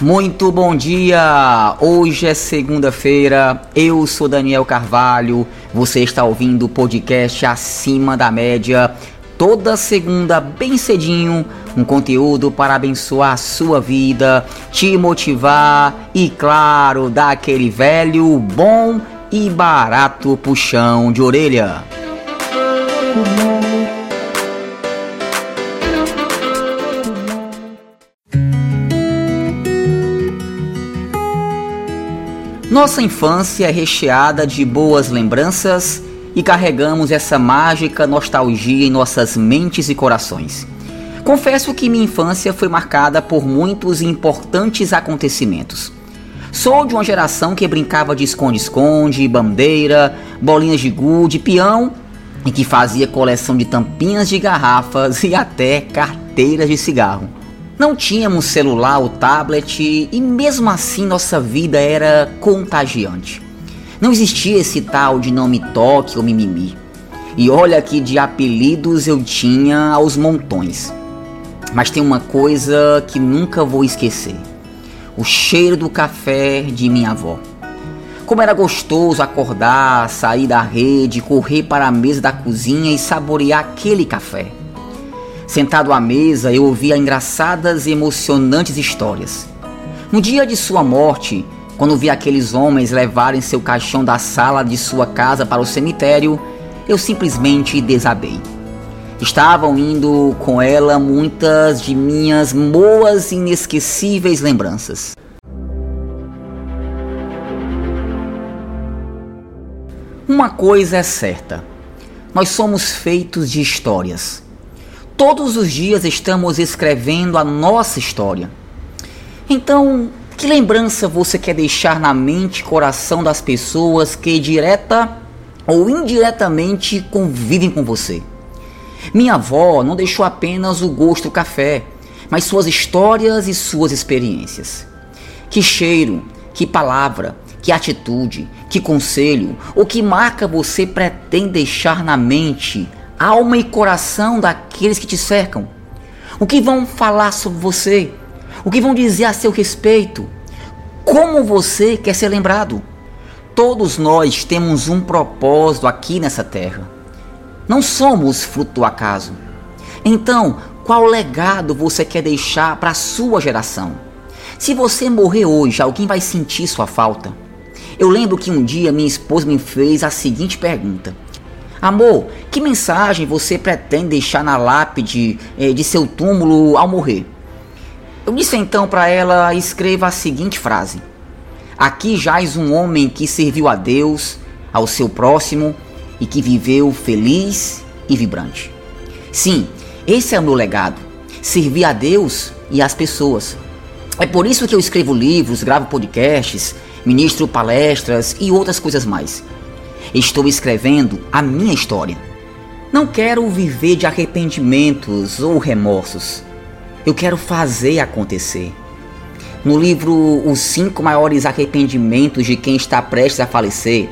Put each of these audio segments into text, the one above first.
Muito bom dia! Hoje é segunda-feira, eu sou Daniel Carvalho, você está ouvindo o podcast Acima da Média. Toda segunda, bem cedinho, um conteúdo para abençoar a sua vida, te motivar e, claro, dar aquele velho, bom e barato puxão de orelha. Nossa infância é recheada de boas lembranças e carregamos essa mágica nostalgia em nossas mentes e corações. Confesso que minha infância foi marcada por muitos importantes acontecimentos. Sou de uma geração que brincava de esconde-esconde, bandeira, bolinhas de gude, peão e que fazia coleção de tampinhas de garrafas e até carteiras de cigarro. Não tínhamos celular ou tablet e mesmo assim nossa vida era contagiante. Não existia esse tal de não me toque ou mimimi. E olha que de apelidos eu tinha aos montões. Mas tem uma coisa que nunca vou esquecer: o cheiro do café de minha avó. Como era gostoso acordar, sair da rede, correr para a mesa da cozinha e saborear aquele café. Sentado à mesa, eu ouvia engraçadas e emocionantes histórias. No dia de sua morte, quando vi aqueles homens levarem seu caixão da sala de sua casa para o cemitério, eu simplesmente desabei. Estavam indo com ela muitas de minhas boas e inesquecíveis lembranças. Uma coisa é certa: nós somos feitos de histórias. Todos os dias estamos escrevendo a nossa história. Então, que lembrança você quer deixar na mente e coração das pessoas que direta ou indiretamente convivem com você? Minha avó não deixou apenas o gosto do café, mas suas histórias e suas experiências. Que cheiro, que palavra, que atitude, que conselho ou que marca você pretende deixar na mente alma e coração daqueles que te cercam? O que vão falar sobre você? O que vão dizer a seu respeito? Como você quer ser lembrado? Todos nós temos um propósito aqui nessa terra. Não somos fruto do acaso. Então, qual legado você quer deixar para a sua geração? Se você morrer hoje, alguém vai sentir sua falta. Eu lembro que um dia minha esposa me fez a seguinte pergunta: Amor, que mensagem você pretende deixar na lápide eh, de seu túmulo ao morrer? Eu disse então para ela: escreva a seguinte frase: Aqui jaz um homem que serviu a Deus, ao seu próximo e que viveu feliz e vibrante. Sim, esse é o meu legado: servir a Deus e às pessoas. É por isso que eu escrevo livros, gravo podcasts, ministro palestras e outras coisas mais. Estou escrevendo a minha história. Não quero viver de arrependimentos ou remorsos. Eu quero fazer acontecer. No livro Os Cinco Maiores Arrependimentos de Quem Está Prestes a Falecer,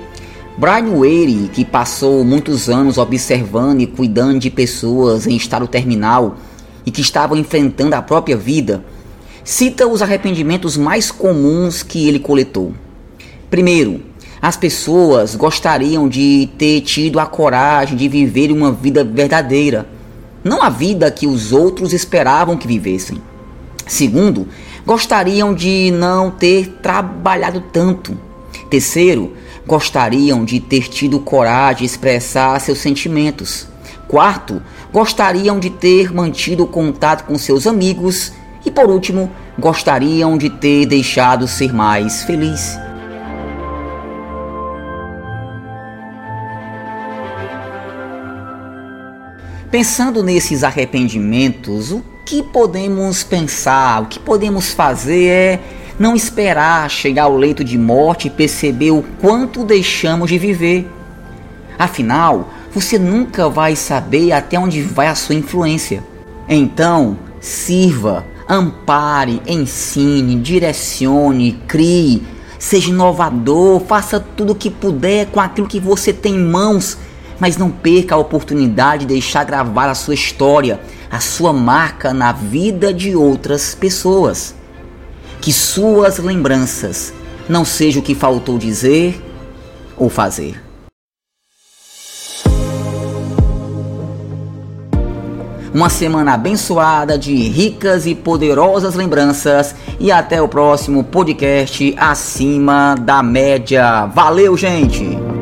Brian Weary, que passou muitos anos observando e cuidando de pessoas em estado terminal e que estavam enfrentando a própria vida, cita os arrependimentos mais comuns que ele coletou. Primeiro, as pessoas gostariam de ter tido a coragem de viver uma vida verdadeira, não a vida que os outros esperavam que vivessem. Segundo, gostariam de não ter trabalhado tanto. Terceiro, gostariam de ter tido coragem de expressar seus sentimentos. Quarto, gostariam de ter mantido contato com seus amigos. E por último, gostariam de ter deixado ser mais feliz. Pensando nesses arrependimentos, o que podemos pensar, o que podemos fazer é não esperar chegar ao leito de morte e perceber o quanto deixamos de viver. Afinal, você nunca vai saber até onde vai a sua influência. Então, sirva, ampare, ensine, direcione, crie, seja inovador, faça tudo o que puder com aquilo que você tem em mãos mas não perca a oportunidade de deixar gravar a sua história, a sua marca na vida de outras pessoas. Que suas lembranças não seja o que faltou dizer ou fazer. Uma semana abençoada de ricas e poderosas lembranças e até o próximo podcast acima da média. Valeu, gente!